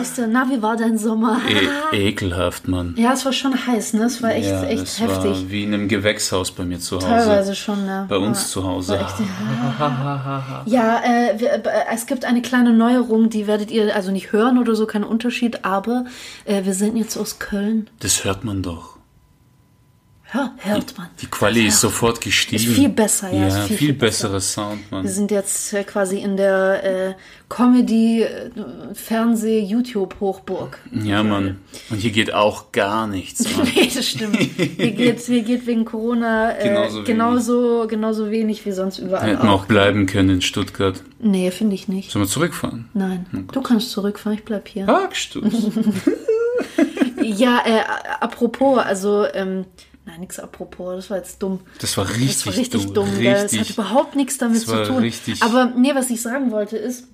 Hauste, na, wie war dein Sommer? E ekelhaft, Mann. Ja, es war schon heiß, ne? Es war echt, ja, echt das heftig. war wie in einem Gewächshaus bei mir zu Hause. Teilweise schon, ne? Bei uns War- zu Hause. echt- Ja, äh, wir, äh, es gibt eine kleine Neuerung, die werdet ihr also nicht hören oder so, kein Unterschied, aber äh, wir sind jetzt aus Köln. Das hört man doch. Hört man. Die Quali ist sofort gestiegen. Ist viel besser, ja, Ja, viel, viel, viel besseres Sound, Mann. Wir sind jetzt äh, quasi in der äh, Comedy, äh, Fernseh, YouTube-Hochburg. Ja, Mann. Und hier geht auch gar nichts. Nee, das stimmt. Hier geht, hier geht wegen Corona äh, Genauso genauso, genauso, wenig wie sonst überall Hätten auch. auch bleiben können in Stuttgart. Nee, finde ich nicht. Sollen wir zurückfahren? Nein, du kannst zurückfahren, ich bleib hier. Sagst du? Ja, äh, apropos, also, ähm, nein, nix apropos, das war jetzt dumm. Das war richtig, Das war richtig dumm, dumm. gell? Das richtig. hat überhaupt nichts damit Das zu tun. richtig- Aber nee, was ich sagen wollte ist,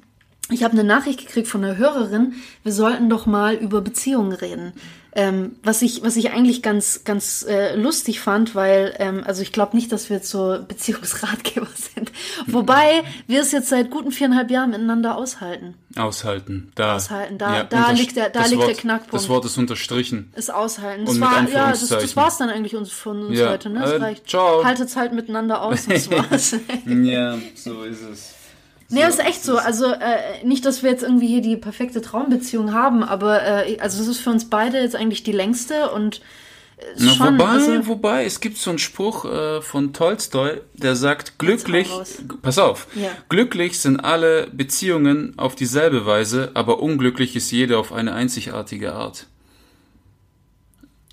ich habe eine Nachricht gekriegt von einer Hörerin, wir sollten doch mal über Beziehungen reden. Ähm, was ich, was ich eigentlich ganz, ganz äh, lustig fand, weil, ähm, also ich glaube nicht, dass wir jetzt so Beziehungsratgeber sind. Wobei wir es jetzt seit guten viereinhalb Jahren miteinander aushalten. Aushalten. Da, Aushalten, da- da unterst- liegt der- da liegt der Wort, Knackpunkt. Das Wort ist unterstrichen. Es aushalten. Und Das mit war, ja, das, das war's dann eigentlich uns, von uns Ja, heute, ne? Das äh, reicht. ciao. Haltet's halt miteinander aus, das war's. ja, so ist es. Nee, das ist echt so. Also äh, nicht, dass wir jetzt irgendwie hier die perfekte Traumbeziehung haben, aber äh, also es ist für uns beide jetzt eigentlich die längste und äh, Na, schon. wobei, also, wobei, es gibt so einen Spruch äh, von Tolstoi, der sagt, glücklich, pass auf, Ja. glücklich sind alle Beziehungen auf dieselbe Weise, aber unglücklich ist jede auf eine einzigartige Art.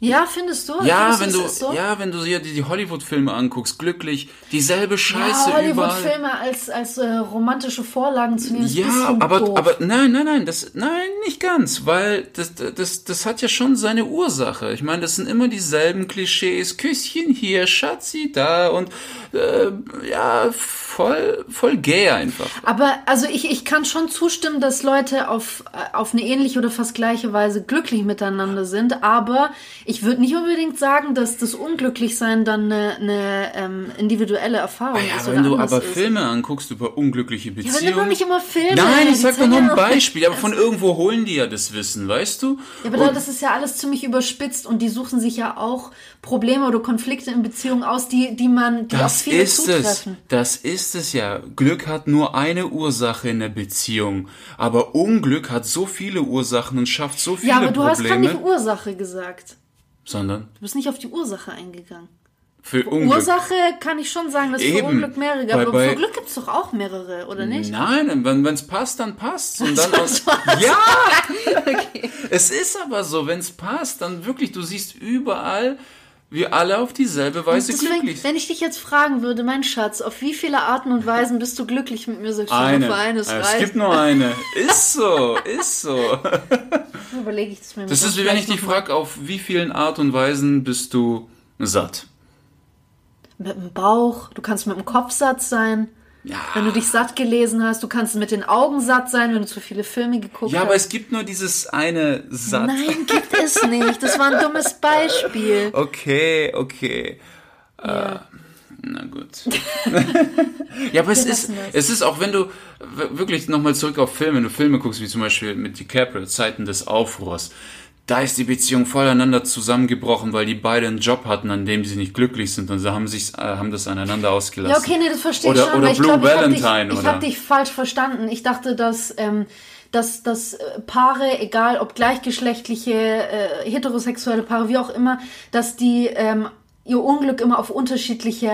Ja, findest du? Ja, findest wenn du, so? ja, wenn du dir die, die Hollywood-Filme anguckst, glücklich, dieselbe Scheiße ja, überall. Hollywood-Filme als, als äh, romantische Vorlagen zu nehmen, Ja, aber, doof. aber nein, nein, nein, das, nein, nicht ganz, weil das, das, das hat ja schon seine Ursache. Ich meine, das sind immer dieselben Klischees, Küsschen hier, Schatzi da und äh, ja, voll, voll gay einfach. Aber also ich, ich kann schon zustimmen, dass Leute auf, äh, auf eine ähnliche oder fast gleiche Weise glücklich miteinander sind, aber ich würde nicht unbedingt sagen, dass das Unglücklichsein dann eine, eine ähm, individuelle Erfahrung Ah Ja, ist. wenn du aber ist. Filme anguckst über unglückliche Ja, Beziehungen. aber nimm doch nicht immer Filme. Nein, ich sag doch nur ja ein Beispiel, aber von irgendwo holen die ja das Wissen, weißt du? Ja, aber Und- das ist ja alles ziemlich überspitzt und die suchen sich ja auch Probleme oder Konflikte in Beziehungen aus, die, die man, die auf Das viele ist es. zutreffen. Das ist es ja. Glück hat nur eine Ursache in der Beziehung. Aber Unglück hat so viele Ursachen und schafft so viele Ja, aber du hast gerade Probleme. nicht Ursache gesagt. sondern Du bist nicht auf die Ursache eingegangen. für Unglück. Ursache kann ich schon sagen, dass für Eben. Unglück mehrere. Bei- Aber für Glück gibt es doch auch mehrere, oder nicht? Nein, wenn es passt, dann passt Und dann war's. ja, es ist aber so, wenn es passt, dann wirklich, du siehst überall, wir alle auf dieselbe Weise Deswegen, glücklich sind. wenn ich dich jetzt fragen würde, mein Schatz, auf wie viele Arten und Weisen bist du glücklich mit mir? Sagst du Eine. für eines es reicht. gibt nur eine. Ist so, ist so. Überlege ich das mir Das ist wie wenn ich dich frage, auf wie vielen Art und Weisen bist du satt? Mit dem Bauch, du kannst mit dem Kopf satt sein. Ja. Wenn du dich satt gelesen hast, du kannst mit den Augen satt sein, wenn du zu viele Filme geguckt Ja, hast. aber es gibt nur dieses eine Satt. Nein, gibt es nicht. Das war ein dummes Beispiel. Okay, okay. Ja. Äh, na gut. ja, aber es ist, das. es ist auch, wenn du wirklich nochmal zurück auf Filme, wenn du Filme guckst, wie zum Beispiel mit DiCaprio, Zeiten des Aufruhrs, da ist die Beziehung voneinander zusammengebrochen, weil die beide einen Job hatten, an dem sie nicht glücklich sind und sie haben sich, äh, haben das aneinander ausgelassen. Ja, okay, nee, das verstehe ich Oder- schon. oder ich Blue glaube, ich habe dich, Valentine, ich oder? hab dich falsch verstanden. Ich dachte, dass, ähm, dass, dass äh, Paare, egal ob gleichgeschlechtliche, äh, heterosexuelle Paare, wie auch immer, dass die ähm, ihr Unglück immer auf unterschiedliche,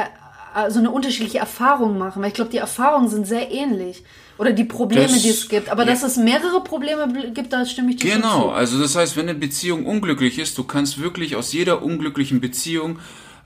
also eine unterschiedliche Erfahrung machen. Weil ich glaube, die Erfahrungen sind sehr ähnlich. Oder die Probleme, Das- die es gibt. Aber ja. dass es mehrere Probleme bl- gibt, da stimme ich dir Genau, zu. also das heißt, wenn eine Beziehung unglücklich ist, du kannst wirklich aus jeder unglücklichen Beziehung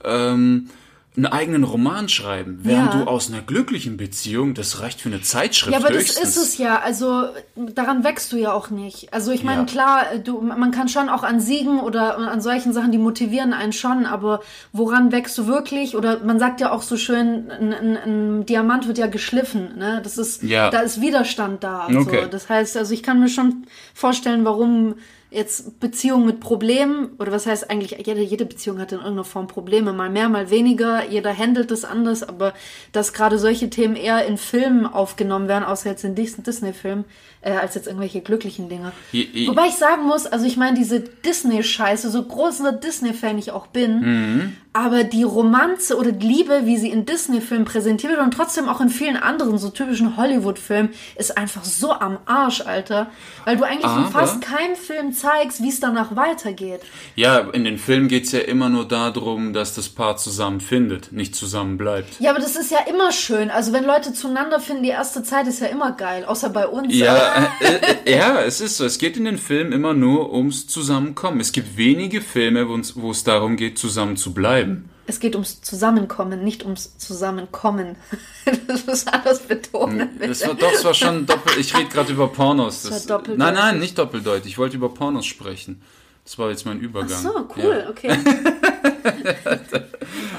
ähm, einen eigenen Roman schreiben. Während Ja. du aus einer glücklichen Beziehung, das reicht für eine Zeitschrift Ja, aber das höchstens. ist es ja. Also daran wächst du ja auch nicht. Also ich meine, Ja. klar, du, man kann schon auch an Siegen oder an solchen Sachen, die motivieren einen schon, aber woran wächst du wirklich? Oder man sagt ja auch so schön, ein, ein, ein Diamant wird ja geschliffen. Ne? Das ist, Ja. da ist Widerstand da. und Okay. So. Das heißt, also ich kann mir schon vorstellen, warum jetzt Beziehungen mit Problemen, oder was heißt eigentlich, jede, jede Beziehung hat in irgendeiner Form Probleme, mal mehr, mal weniger, jeder handelt es anders, aber dass gerade solche Themen eher in Filmen aufgenommen werden, außer jetzt in Dis- Disney-Filmen, äh, als jetzt irgendwelche glücklichen Dinge. Je- je- Wobei ich sagen muss, also ich meine, diese Disney-Scheiße, so großer Disney-Fan ich auch bin, Mhm. aber die Romanze oder die Liebe, wie sie in Disney-Filmen präsentiert wird und trotzdem auch in vielen anderen, so typischen Hollywood-Filmen, ist einfach so am Arsch, Alter. Weil du eigentlich in Aber- fast keinem Film zeigst, wie es danach weitergeht. Ja, in den Filmen geht's ja immer nur darum, dass das Paar zusammen findet, nicht zusammen bleibt. Ja, aber das ist ja immer schön. Also wenn Leute zueinander finden, die erste Zeit ist ja immer geil, außer bei uns. Ja, äh, äh, ja, es ist so. Es geht in den Filmen immer nur ums Zusammenkommen. Es gibt wenige Filme, wo es darum geht, zusammen zu bleiben. Es geht ums Zusammenkommen, nicht ums Zusammenkommen. Das muss anders betonen. Das war doch, es war schon doppelt. Ich rede gerade über Pornos. Das Das, nein, nein, nicht doppeldeutig. Ich wollte über Pornos sprechen. Das war jetzt mein Übergang. so, cool, Ja. okay.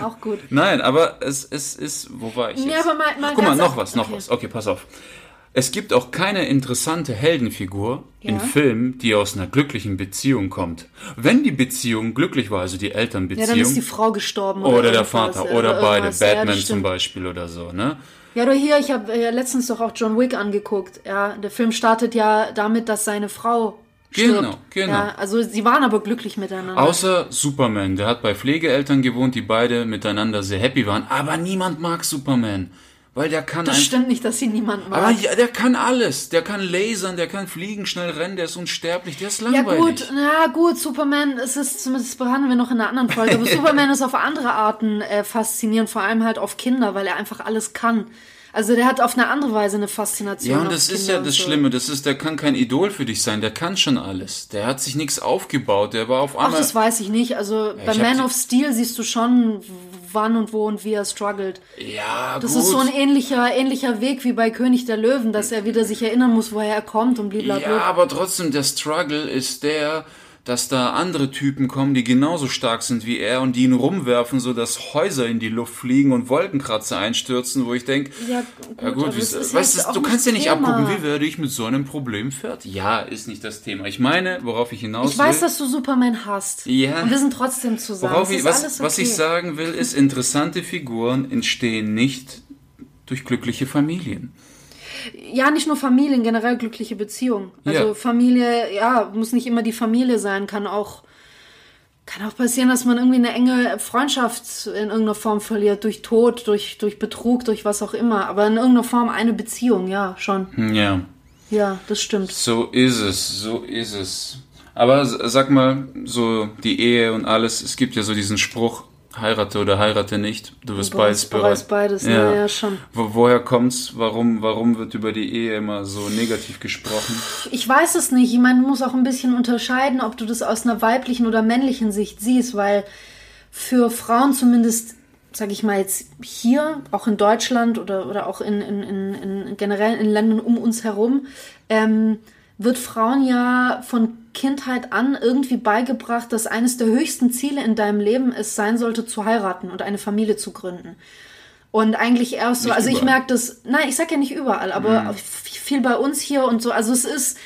Auch gut. Nein, aber es, es ist, wo war ich jetzt? Ja, aber mal- mal Guck mal, noch was, noch okay. was. Okay, pass auf. Es gibt auch keine interessante Heldenfigur in Ja. Filmen, die aus einer glücklichen Beziehung kommt. Wenn die Beziehung glücklich war, also die Ja, Elternbeziehung, dann ist die Frau gestorben. oder der irgendwas, Vater, ja, oder beide, irgendwas. Ja, Batman zum. Beispiel oder so, ne? Ja, oder hier, ich habe äh, letztens doch auch John Wick angeguckt. Ja, der Film startet ja damit, dass seine Frau stirbt. Genau, genau. Ja, also sie waren aber glücklich miteinander. Außer Superman, der hat bei Pflegeeltern gewohnt, die beide miteinander sehr happy waren. Aber niemand mag Superman, weil der kann das stimmt nicht, dass sie niemand mag. Aber ja, der kann alles. Der kann lasern, der kann fliegen, schnell rennen, der ist unsterblich, der ist Ja langweilig. gut, na gut, Superman, es ist zumindest das behandeln wir noch in einer anderen Folge, aber Superman ist auf andere Arten äh, faszinierend, vor allem halt auf Kinder, weil er einfach alles kann. Also der hat auf eine andere Weise eine Faszination. Ja, und das ist Kinder ja und das so. Schlimme, das ist, der kann kein Idol für dich sein, der kann schon alles. Der hat sich nichts aufgebaut, der war auf Ach, einmal. das weiß ich nicht. Also bei ich hab Man of Steel siehst du schon, wann und wo und wie er struggelt. ja, Das gut. ist so ein ähnlicher, ähnlicher Weg wie bei König der Löwen, dass er wieder sich erinnern muss, woher er kommt und blablabla. Ja, aber trotzdem, der Struggle ist der, dass da andere Typen kommen, die genauso stark sind wie er und die ihn rumwerfen, so dass Häuser in die Luft fliegen und Wolkenkratzer einstürzen, wo ich denke, Ja, ja gut, gut, aber wie, das ist weißt du, du kannst ja nicht Thema. abgucken, wie werde ich mit so einem Problem fertig? Ja, ist nicht das Thema. Ich meine, worauf ich hinaus Ich weiß, will, dass du Superman hast. Ja. Und wir sind trotzdem zusammen. worauf ich, was, alles was ich okay. sagen will, ist, interessante Figuren entstehen nicht durch glückliche Familien. Ja, nicht nur Familien, generell glückliche Beziehungen. Also Ja. Familie, ja, muss nicht immer die Familie sein, kann auch kann auch passieren, dass man irgendwie eine enge Freundschaft in irgendeiner Form verliert, durch Tod, durch, durch Betrug, durch was auch immer. Aber in irgendeiner Form eine Beziehung, ja, schon. Ja. Ja, das stimmt. So ist es, so ist es. Aber sag mal, so die Ehe und alles, es gibt ja so diesen Spruch, heirate oder heirate nicht, du wirst Du beides bereust- bereust bereuen. beides, ja, ja, schon. Wo, woher kommt's? Warum, warum wird über die Ehe immer so negativ gesprochen? Ich weiß es nicht. Ich meine, du musst auch ein bisschen unterscheiden, ob du das aus einer weiblichen oder männlichen Sicht siehst, weil für Frauen zumindest, sage ich mal jetzt hier, auch in Deutschland oder, oder auch in, in, in, in generell in Ländern um uns herum, ähm, wird Frauen ja von Kindheit an irgendwie beigebracht, dass eines der höchsten Ziele in deinem Leben es sein sollte, zu heiraten und eine Familie zu gründen. Und eigentlich erst so, Nicht also ich überall. merke das, nein, ich sag ja nicht überall, aber viel bei uns hier und so. Also es ist,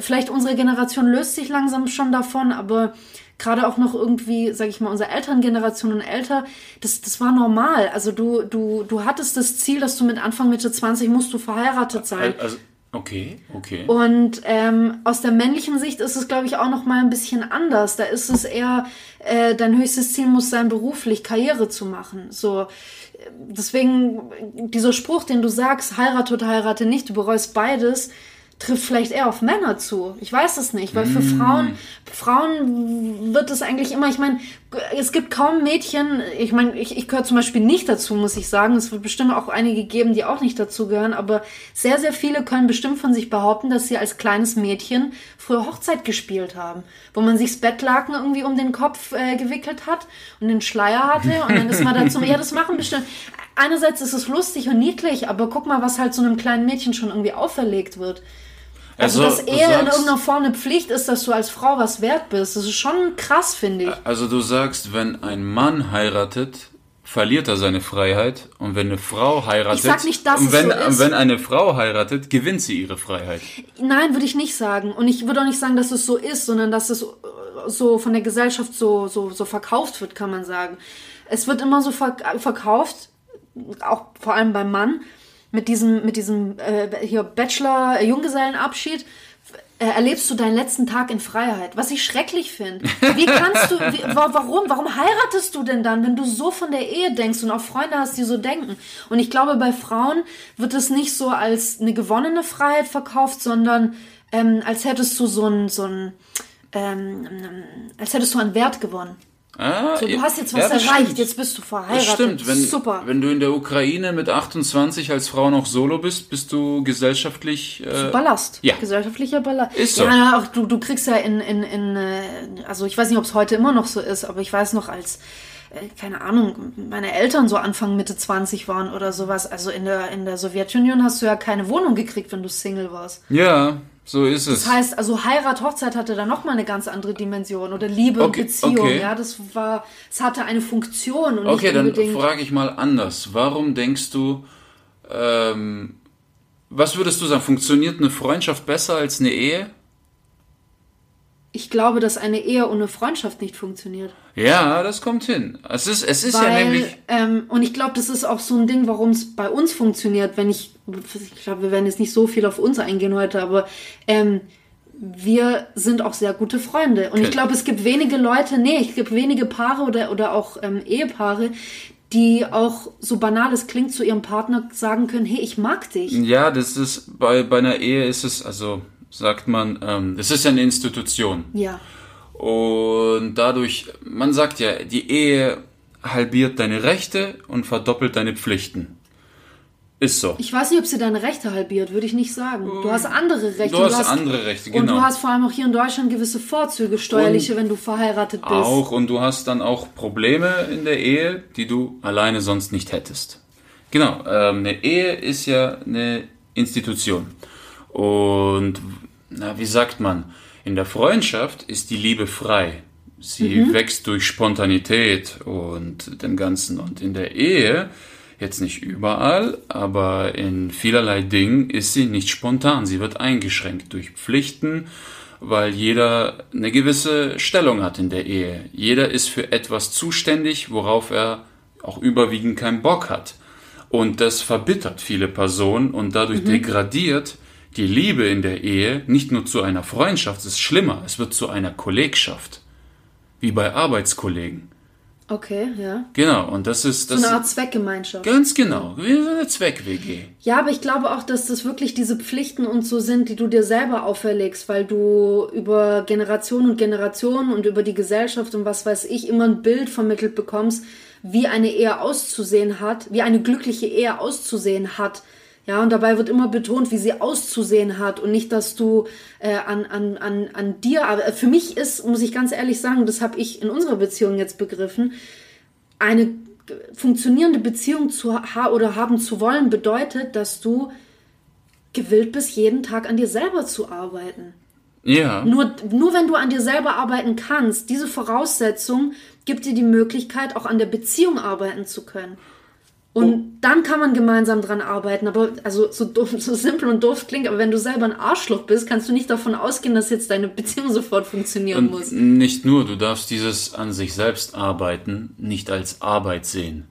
vielleicht unsere Generation löst sich langsam schon davon, aber gerade auch noch irgendwie, sag ich mal, unsere Elterngeneration und älter, das, das war normal. Also du, du, du hattest das Ziel, dass du mit Anfang, Mitte 20 musst du verheiratet sein. Also, okay, okay. Und ähm, aus der männlichen Sicht ist es, glaube ich, auch noch mal ein bisschen anders. Da ist es eher, äh, dein höchstes Ziel muss sein, beruflich Karriere zu machen. So, äh, deswegen dieser Spruch, den du sagst, heirate oder heirate nicht, du bereust beides. Trifft vielleicht eher auf Männer zu. Ich weiß es nicht, weil für Mm. Frauen, Frauen wird es eigentlich immer, ich meine, es gibt kaum Mädchen, ich meine, ich, ich gehöre zum Beispiel nicht dazu, muss ich sagen. Es wird bestimmt auch einige geben, die auch nicht dazu gehören, aber sehr, sehr viele können bestimmt von sich behaupten, dass sie als kleines Mädchen früher Hochzeit gespielt haben, wo man sich das Bettlaken irgendwie um den Kopf äh, gewickelt hat und den Schleier hatte und dann ist man dazu, ja, das machen bestimmt. Einerseits ist es lustig und niedlich, aber guck mal, was halt so einem kleinen Mädchen schon irgendwie auferlegt wird. Also, dass du Ehe in sagst- irgendeiner Form eine Pflicht ist, dass du als Frau was wert bist. Das ist schon krass, finde ich. Also du sagst, wenn ein Mann heiratet, verliert er seine Freiheit und wenn eine Frau heiratet, Ich sag nicht, dass und es wenn, so ist. wenn eine Frau heiratet, gewinnt sie ihre Freiheit. Nein, würde ich nicht sagen. Und ich würde auch nicht sagen, dass es so ist, sondern dass es äh, so von der Gesellschaft so, so, so verkauft wird, kann man sagen. Es wird immer so verk verkauft, auch vor allem beim Mann, mit diesem, mit diesem äh, hier Bachelor, äh. Äh, erlebst du deinen letzten Tag in Freiheit, was ich schrecklich finde. Wie kannst du, wie, wa- warum, warum heiratest du denn dann, wenn du so von der Ehe denkst und auch Freunde hast, die so denken? Und ich glaube, bei Frauen wird es nicht so als eine gewonnene Freiheit verkauft, sondern ähm, als hättest du so ein, so ein, ähm, als hättest du einen Wert gewonnen. Ah, So, du hast jetzt was ja, erreicht, stimmt. jetzt bist du verheiratet. Das stimmt, wenn, Super. wenn du in der Ukraine mit 28 als Frau noch solo bist, bist du gesellschaftlich... Äh, Ballast. Ja. Gesellschaftlicher Ballast. Ist so. Ja, auch du, du kriegst ja in, in, in, äh, also ich weiß nicht, ob es heute immer noch so ist, aber ich weiß noch, als, äh, keine Ahnung, meine Eltern so Anfang, Mitte 20 waren oder sowas. Also in der, in der Sowjetunion hast du ja keine Wohnung gekriegt, wenn du Single warst. ja, so ist es. Das heißt, also Heirat, Hochzeit hatte da nochmal eine ganz andere Dimension oder Liebe Okay, und Beziehung. okay. Ja, das war, es hatte eine Funktion und Okay, nicht dann frage ich mal anders. Warum denkst du, ähm, was würdest du sagen, funktioniert eine Freundschaft besser als eine Ehe? Ich glaube, dass eine Ehe ohne Freundschaft nicht funktioniert. Ja, das kommt hin. Es ist, es ist ja Weil, nämlich. ähm, und ich glaube, das ist auch so ein Ding, warum es bei uns funktioniert, wenn ich, ich glaube, wir werden jetzt nicht so viel auf uns eingehen heute, aber ähm, wir sind auch sehr gute Freunde. Und ich Okay. glaube, es gibt wenige Leute, nee, es gibt wenige Paare oder, oder auch ähm, Ehepaare, die auch, so banal es klingt, zu ihrem Partner sagen können, hey, ich mag dich. Ja, das ist bei, bei einer Ehe ist es, also sagt man, ähm, das ist ja eine Institution. Ja. Und dadurch, man sagt ja, die Ehe halbiert deine Rechte und verdoppelt deine Pflichten. Ist so. Ich weiß nicht, ob sie deine Rechte halbiert, würde ich nicht sagen. Du hast andere Rechte. Du hast andere Rechte, Und genau. du hast vor allem auch hier in Deutschland gewisse Vorzüge, steuerliche, wenn du verheiratet bist. Auch und du hast dann auch Probleme in der Ehe, die du alleine sonst nicht hättest. Genau, ähm, eine Ehe ist ja eine Institution. Und na, wie sagt man, in der Freundschaft ist die Liebe frei. Sie wächst durch Spontanität und dem Ganzen. Und in der Ehe, jetzt nicht überall, aber in vielerlei Dingen ist sie nicht spontan. Sie wird eingeschränkt durch Pflichten, weil jeder eine gewisse Stellung hat in der Ehe. Jeder ist für etwas zuständig, worauf er auch überwiegend keinen Bock hat. Und das verbittert viele Personen und dadurch degradiert die Liebe in der Ehe nicht nur zu einer Freundschaft, es ist schlimmer, es wird zu einer Kollegschaft. Wie bei Arbeitskollegen. Okay, ja. Genau, und das ist So das. eine Art Zweckgemeinschaft. ganz genau, wie so eine Zweck-WG. Ja, aber ich glaube auch, dass das wirklich diese Pflichten und so sind, die du dir selber auferlegst, weil du über Generationen und Generationen und über die Gesellschaft und was weiß ich immer ein Bild vermittelt bekommst, wie eine Ehe auszusehen hat, wie eine glückliche Ehe auszusehen hat. Ja, und dabei wird immer betont, wie sie auszusehen hat und nicht, dass du äh, an, an, an, an dir, aber für mich ist, muss ich ganz ehrlich sagen, das habe ich in unserer Beziehung jetzt begriffen, eine funktionierende Beziehung zu ha oder haben zu wollen bedeutet, dass du gewillt bist, jeden Tag an dir selber zu arbeiten. Ja. Nur, nur wenn du an dir selber arbeiten kannst, diese Voraussetzung gibt dir die Möglichkeit, auch an der Beziehung arbeiten zu können. Und dann kann man gemeinsam dran arbeiten. Aber also so, doof, so simpel und doof klingt, aber wenn du selber ein Arschloch bist, kannst du nicht davon ausgehen, dass jetzt deine Beziehung sofort funktionieren Und muss. nicht nur, du darfst dieses an sich selbst arbeiten nicht als Arbeit sehen.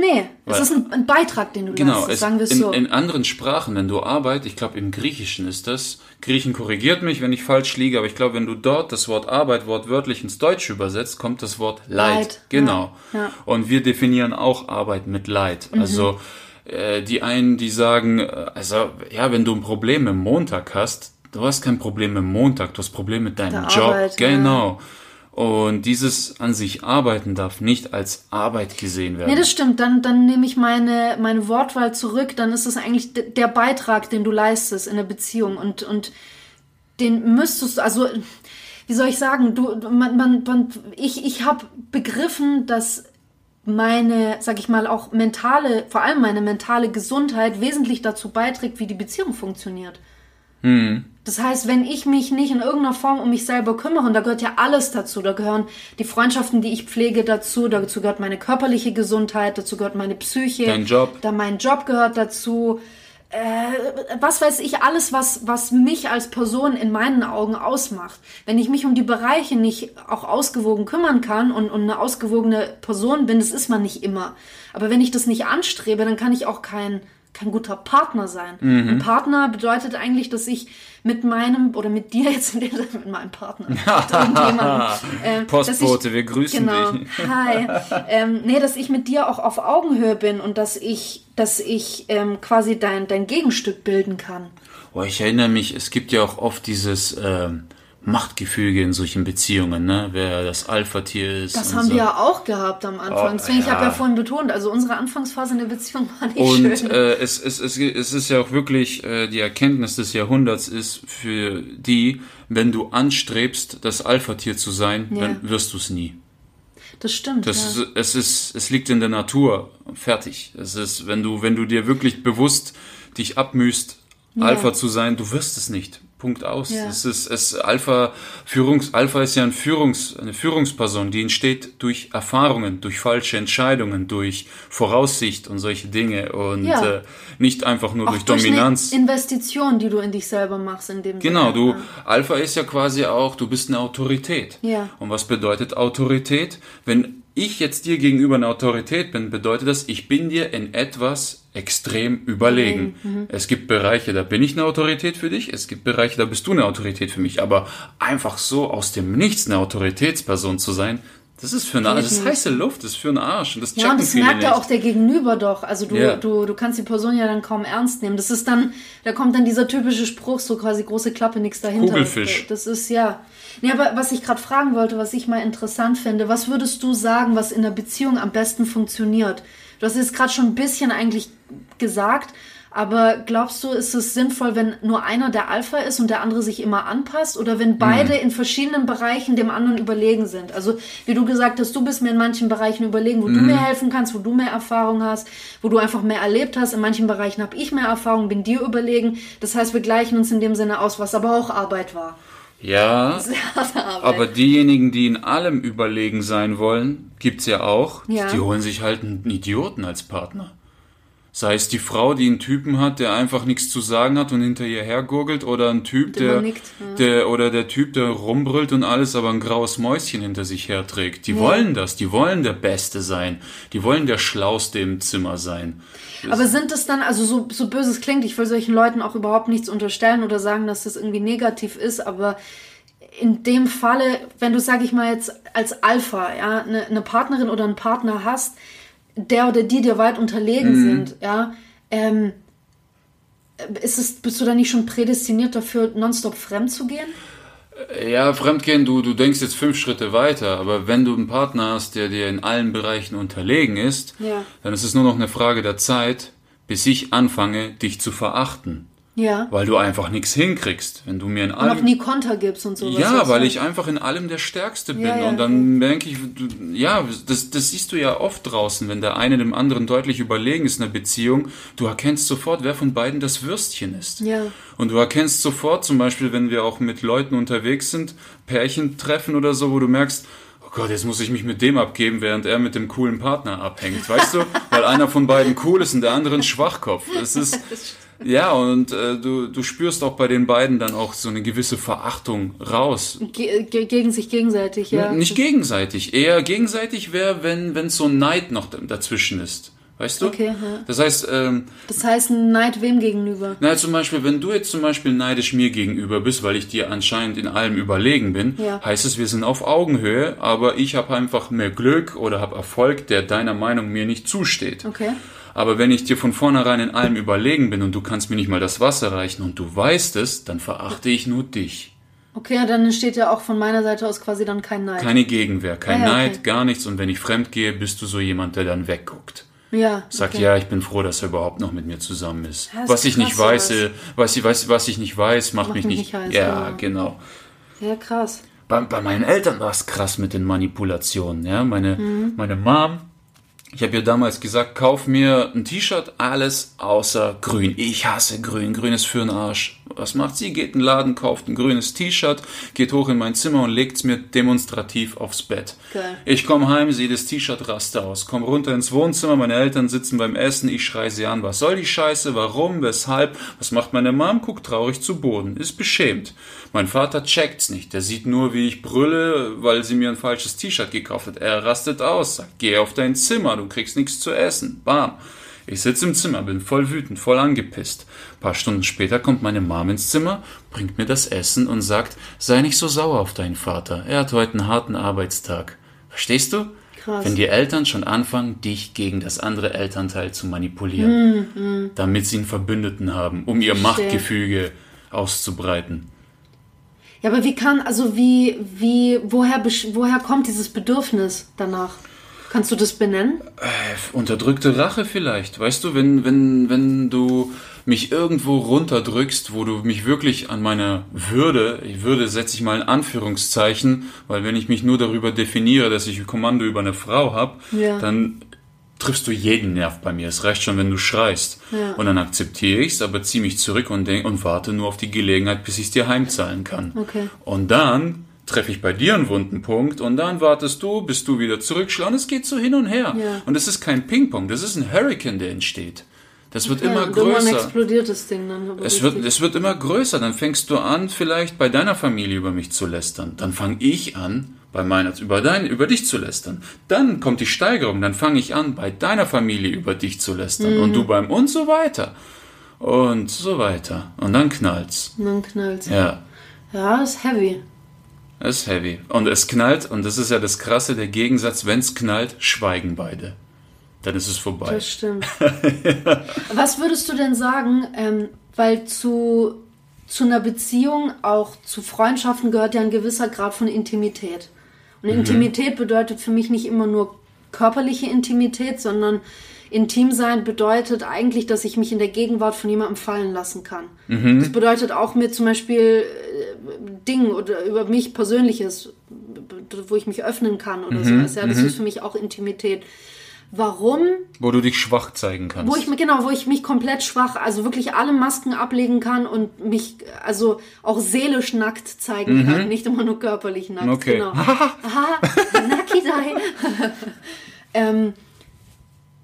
Nee, es Weil- ist ein, ein Beitrag, den du Genau, leistest, es, sagen wir es in, so. in anderen Sprachen, wenn du Arbeit, ich glaube im Griechischen ist das, Griechen korrigiert mich, wenn ich falsch liege, aber ich glaube, wenn du dort das Wort Arbeit wortwörtlich ins Deutsche übersetzt, kommt das Wort Leid. Leid, Genau. ja, ja. Und wir definieren auch Arbeit mit Leid. Mhm. Also äh, die einen, die sagen, äh, also ja, wenn du ein Problem im Montag hast, du hast kein Problem im Montag, du hast Problem mit deinem Der Job. Arbeit, ja. Und dieses an sich arbeiten darf nicht als Arbeit gesehen werden. Nee, das stimmt. Dann, dann nehme ich meine, meine Wortwahl zurück. Dann ist es eigentlich der Beitrag, den du leistest in der Beziehung. Und, und den müsstest du, also, wie soll ich sagen, du, man, man, man, ich, ich habe begriffen, dass meine, sag ich mal, auch mentale, vor allem meine mentale Gesundheit wesentlich dazu beiträgt, wie die Beziehung funktioniert. Das heißt, wenn ich mich nicht in irgendeiner Form um mich selber kümmere, und da gehört ja alles dazu, da gehören die Freundschaften, die ich pflege, dazu, dazu gehört meine körperliche Gesundheit, dazu gehört meine Psyche, Dein Job. da mein Job gehört dazu, äh, was weiß ich, alles, was, was mich als Person in meinen Augen ausmacht. Wenn ich mich um die Bereiche nicht auch ausgewogen kümmern kann und, und eine ausgewogene Person bin, das ist man nicht immer. Aber wenn ich das nicht anstrebe, dann kann ich auch kein, kein guter Partner sein. Mhm. Ein Partner bedeutet eigentlich, dass ich mit meinem, oder mit dir jetzt in dem Sinne, mit meinem Partner, mit ähm, Postbote, ich, wir grüßen genau, dich. Hi. Ähm, nee, dass ich mit dir auch auf Augenhöhe bin und dass ich, dass ich ähm, quasi dein, dein Gegenstück bilden kann. Oh, ich erinnere mich, es gibt ja auch oft dieses ähm, Machtgefüge in solchen Beziehungen, ne? Wer das Alpha-Tier ist. Das und haben so. wir ja auch gehabt am Anfang. Oh, Deswegen, ich habe ja. ja vorhin betont, also unsere Anfangsphase in der Beziehung war nicht Und schön. äh, es, es, es, es ist ja auch wirklich äh, die Erkenntnis des Jahrhunderts ist für die, wenn du anstrebst, das Alpha-Tier zu sein, Ja. dann wirst du es nie. das stimmt. Das ja. ist, es ist, es liegt in der Natur. Fertig. Es ist, wenn du, wenn du dir wirklich bewusst dich abmühst, Alpha zu sein, du wirst es nicht. Punkt aus. Ja. Es ist, es Alpha Führungs, Alpha ist ja ein Führungs, eine Führungsperson, die entsteht durch Erfahrungen, durch falsche Entscheidungen, durch Voraussicht und solche Dinge und Ja. äh, nicht einfach nur auch durch durch Dominanz. eine Investition, die du in dich selber machst, in dem Genau, du. Alpha ist ja quasi auch, du bist eine Autorität. Ja. Und was bedeutet Autorität? Wenn ich jetzt dir gegenüber eine Autorität bin, bedeutet das, ich bin dir in etwas extrem überlegen. Mhm. Es gibt Bereiche, da bin ich eine Autorität für dich, es gibt Bereiche, da bist du eine Autorität für mich, aber einfach so aus dem Nichts eine Autoritätsperson zu sein, das ist für eine, das ist heiße Luft, das ist für einen Arsch und das Ja, und das merkt ja auch der Gegenüber doch. Also du, Ja. du, du kannst die Person ja dann kaum ernst nehmen. Das ist dann, da kommt dann dieser typische Spruch, so quasi große Klappe, nichts dahinter. Kugelfisch. Das ist ja. Nee, aber was ich gerade fragen wollte, was ich mal interessant finde, was würdest du sagen, was in der Beziehung am besten funktioniert? Du hast jetzt gerade schon ein bisschen eigentlich gesagt, aber glaubst du, ist es sinnvoll, wenn nur einer der Alpha ist und der andere sich immer anpasst? Oder wenn beide in verschiedenen Bereichen dem anderen überlegen sind? Also, wie du gesagt hast, du bist mir in manchen Bereichen überlegen, wo du mir helfen kannst, wo du mehr Erfahrung hast, wo du einfach mehr erlebt hast. In manchen Bereichen habe ich mehr Erfahrung, bin dir überlegen. Das heißt, wir gleichen uns in dem Sinne aus, was aber auch Arbeit war. Ja, aber diejenigen, die in allem überlegen sein wollen, gibt's ja auch, Ja. die holen sich halt einen Idioten als Partner. Sei es die Frau, die einen Typen hat, der einfach nichts zu sagen hat und hinter ihr hergurgelt, oder ein Typ, Der nickt, ja. der oder der Typ, der rumbrüllt und alles, aber ein graues Mäuschen hinter sich herträgt. Die wollen das, die wollen der Beste sein, die wollen der Schlauste im Zimmer sein. Aber sind es dann, also so, so böse es klingt, ich will solchen Leuten auch überhaupt nichts unterstellen oder sagen, dass das irgendwie negativ ist, aber in dem Falle, wenn du, sag ich mal, jetzt als Alpha, ja, eine, eine Partnerin oder einen Partner hast, der oder die dir weit unterlegen Mhm. sind, ja, ähm, ist es, bist du da nicht schon prädestiniert dafür, nonstop fremd zu gehen? Ja, Fremdgehen, du, du denkst jetzt fünf Schritte weiter, aber wenn du einen Partner hast, der dir in allen Bereichen unterlegen ist, Ja. dann ist es nur noch eine Frage der Zeit, bis ich anfange, dich zu verachten. Ja. Weil du einfach nichts hinkriegst. Wenn du mir in Und auch allem. nie Konter gibst und sowas. ja, weil ich einfach in allem der Stärkste bin. Ja, ja, und dann denke ich, du, ja, das, das siehst du ja oft draußen, wenn der eine dem anderen deutlich überlegen ist in einer Beziehung. Du erkennst sofort, wer von beiden das Würstchen ist. Ja. Und du erkennst sofort, zum Beispiel, wenn wir auch mit Leuten unterwegs sind, Pärchen treffen oder so, wo du merkst, oh Gott, jetzt muss ich mich mit dem abgeben, während er mit dem coolen Partner abhängt. Weißt du? Weil einer von beiden cool ist und der andere ein Schwachkopf. Das ist. Ja, und äh, du, du spürst auch bei den beiden dann auch so eine gewisse Verachtung raus. Ge ge gegen sich gegenseitig, ja. Nicht gegenseitig. Eher gegenseitig wäre, wenn wenn so ein Neid noch dazwischen ist. Weißt du? Okay, ja. Das heißt, ähm, Das heißt, Neid wem gegenüber? na, zum Beispiel, wenn du jetzt zum Beispiel neidisch mir gegenüber bist, weil ich dir anscheinend in allem überlegen bin, Ja. heißt es, wir sind auf Augenhöhe, aber ich habe einfach mehr Glück oder habe Erfolg, der deiner Meinung mir nicht zusteht. Okay. Aber wenn ich dir von vornherein in allem überlegen bin und du kannst mir nicht mal das Wasser reichen und du weißt es, dann verachte ich nur dich. Okay, dann entsteht ja auch von meiner Seite aus quasi dann kein Neid. Keine Gegenwehr, kein Ah, ja, okay. Neid, gar nichts. Und wenn ich fremd gehe, bist du so jemand, der dann wegguckt. ja. Sagt, okay. ja, ich bin froh, dass er überhaupt noch mit mir zusammen ist. Ja, ist was ich nicht weiß, was, ich- was, was ich nicht weiß, macht, Macht mich mich nicht. heiß, ja, genau. genau. Ja, krass. Bei, bei meinen Eltern war es krass mit den Manipulationen. Ja? Meine, Mhm. meine Mom, ich habe ihr damals gesagt, kauf mir ein T-Shirt, alles außer grün. Ich hasse grün. Grün ist für den Arsch. Was macht sie? Geht in den Laden, kauft ein grünes T-Shirt, geht hoch in mein Zimmer und legt's mir demonstrativ aufs Bett. Geil. Ich komme heim, sehe das T-Shirt raste aus, komm runter ins Wohnzimmer, meine Eltern sitzen beim Essen, ich schrei sie an, was soll die Scheiße, warum, weshalb, was macht meine Mom, guckt traurig zu Boden, ist beschämt. Mein Vater checkt's nicht, der sieht nur, wie ich brülle, weil sie mir ein falsches T-Shirt gekauft hat. Er rastet aus, sagt, geh auf dein Zimmer, du kriegst nichts zu essen. Bam. Ich sitze im Zimmer, bin voll wütend, voll angepisst. Ein paar Stunden später kommt meine Mom ins Zimmer, bringt mir das Essen und sagt, sei nicht so sauer auf deinen Vater. Er hat heute einen harten Arbeitstag. Verstehst du? Krass. Wenn die Eltern schon anfangen, dich gegen das andere Elternteil zu manipulieren, Mhm, damit sie einen Verbündeten haben, um ihr Machtgefüge auszubreiten. Ja, aber wie kann, also wie, wie, woher, woher kommt dieses Bedürfnis danach? Kannst du das benennen? Unterdrückte Rache vielleicht. Weißt du, wenn, wenn, wenn du mich irgendwo runterdrückst, wo du mich wirklich an meiner Würde, ich Würde setze ich mal in Anführungszeichen, weil wenn ich mich nur darüber definiere, dass ich Kommando über eine Frau habe, Ja. dann triffst du jeden Nerv bei mir. Es reicht schon, wenn du schreist. Ja. Und dann akzeptiere ich's, aber ziehe mich zurück und denk, und warte nur auf die Gelegenheit, bis ich's dir heimzahlen kann. Okay. Und dann treffe ich bei dir einen wunden Punkt und dann wartest du, bis du wieder zurückschlägst. Und es geht so hin und her. Ja. Und es ist kein Ping-Pong, das ist ein Hurricane, der entsteht. Das wird immer ja, irgendwann größer. explodiert das Ding dann. Es wird, es wird immer größer. Dann fängst du an, vielleicht bei deiner Familie über mich zu lästern. Dann fange ich an, bei meiner über dein, über dich zu lästern. Dann kommt die Steigerung. Dann fange ich an, bei deiner Familie über dich zu lästern. Mhm. Und du beim und so weiter. Und so weiter. Und dann knallt's. Und dann knallt's. Ja. Ja, ist heavy. Es ist heavy. Und es knallt, und das ist ja das Krasse, der Gegensatz, wenn es knallt, schweigen beide. Dann ist es vorbei. Das stimmt. Was würdest du denn sagen, ähm, weil zu, zu einer Beziehung, auch zu Freundschaften gehört ja ein gewisser Grad von Intimität. Und Intimität bedeutet für mich nicht immer nur körperliche Intimität, sondern intim sein bedeutet eigentlich, dass ich mich in der Gegenwart von jemandem fallen lassen kann. Das bedeutet auch mir zum Beispiel äh, Dinge oder über mich Persönliches, wo ich mich öffnen kann oder sowas. Ja, das ist für mich auch Intimität. Warum Wo du dich schwach zeigen kannst. wo ich mir genau, wo ich mich komplett schwach, also wirklich alle Masken ablegen kann und mich also auch seelisch nackt zeigen kann, nicht immer nur körperlich nackt. Mhm. Okay. Genau. Aha, Nakidai. ähm,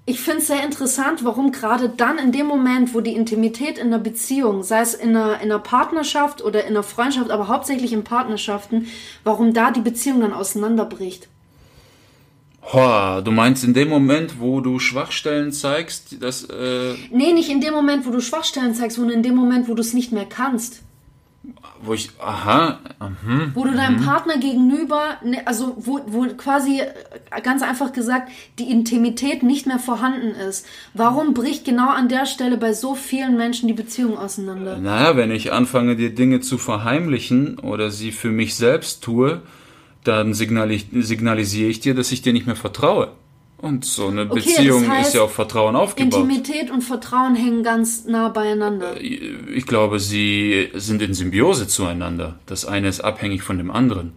ich finde es sehr interessant, warum gerade dann in dem Moment, wo die Intimität in einer Beziehung, sei es in einer, in einer Partnerschaft oder in einer Freundschaft, aber hauptsächlich in Partnerschaften, warum da die Beziehung dann auseinanderbricht. Hoa, du meinst in dem Moment, wo du Schwachstellen zeigst, dass, äh, Nee, nicht in dem Moment, wo du Schwachstellen zeigst, sondern in dem Moment, wo du es nicht mehr kannst. Wo ich, aha, mhm. Wo du deinem Partner gegenüber, ne, also wo, wo quasi äh, ganz einfach gesagt die Intimität nicht mehr vorhanden ist. Warum bricht genau an der Stelle bei so vielen Menschen die Beziehung auseinander? naja, wenn ich anfange, dir Dinge zu verheimlichen oder sie für mich selbst tue, dann signali signalisiere ich dir, dass ich dir nicht mehr vertraue. Und so eine Okay, Beziehung das heißt, ist ja auf Vertrauen aufgebaut. Intimität und Vertrauen hängen ganz nah beieinander. Ich glaube, sie sind in Symbiose zueinander. Das eine ist abhängig von dem anderen.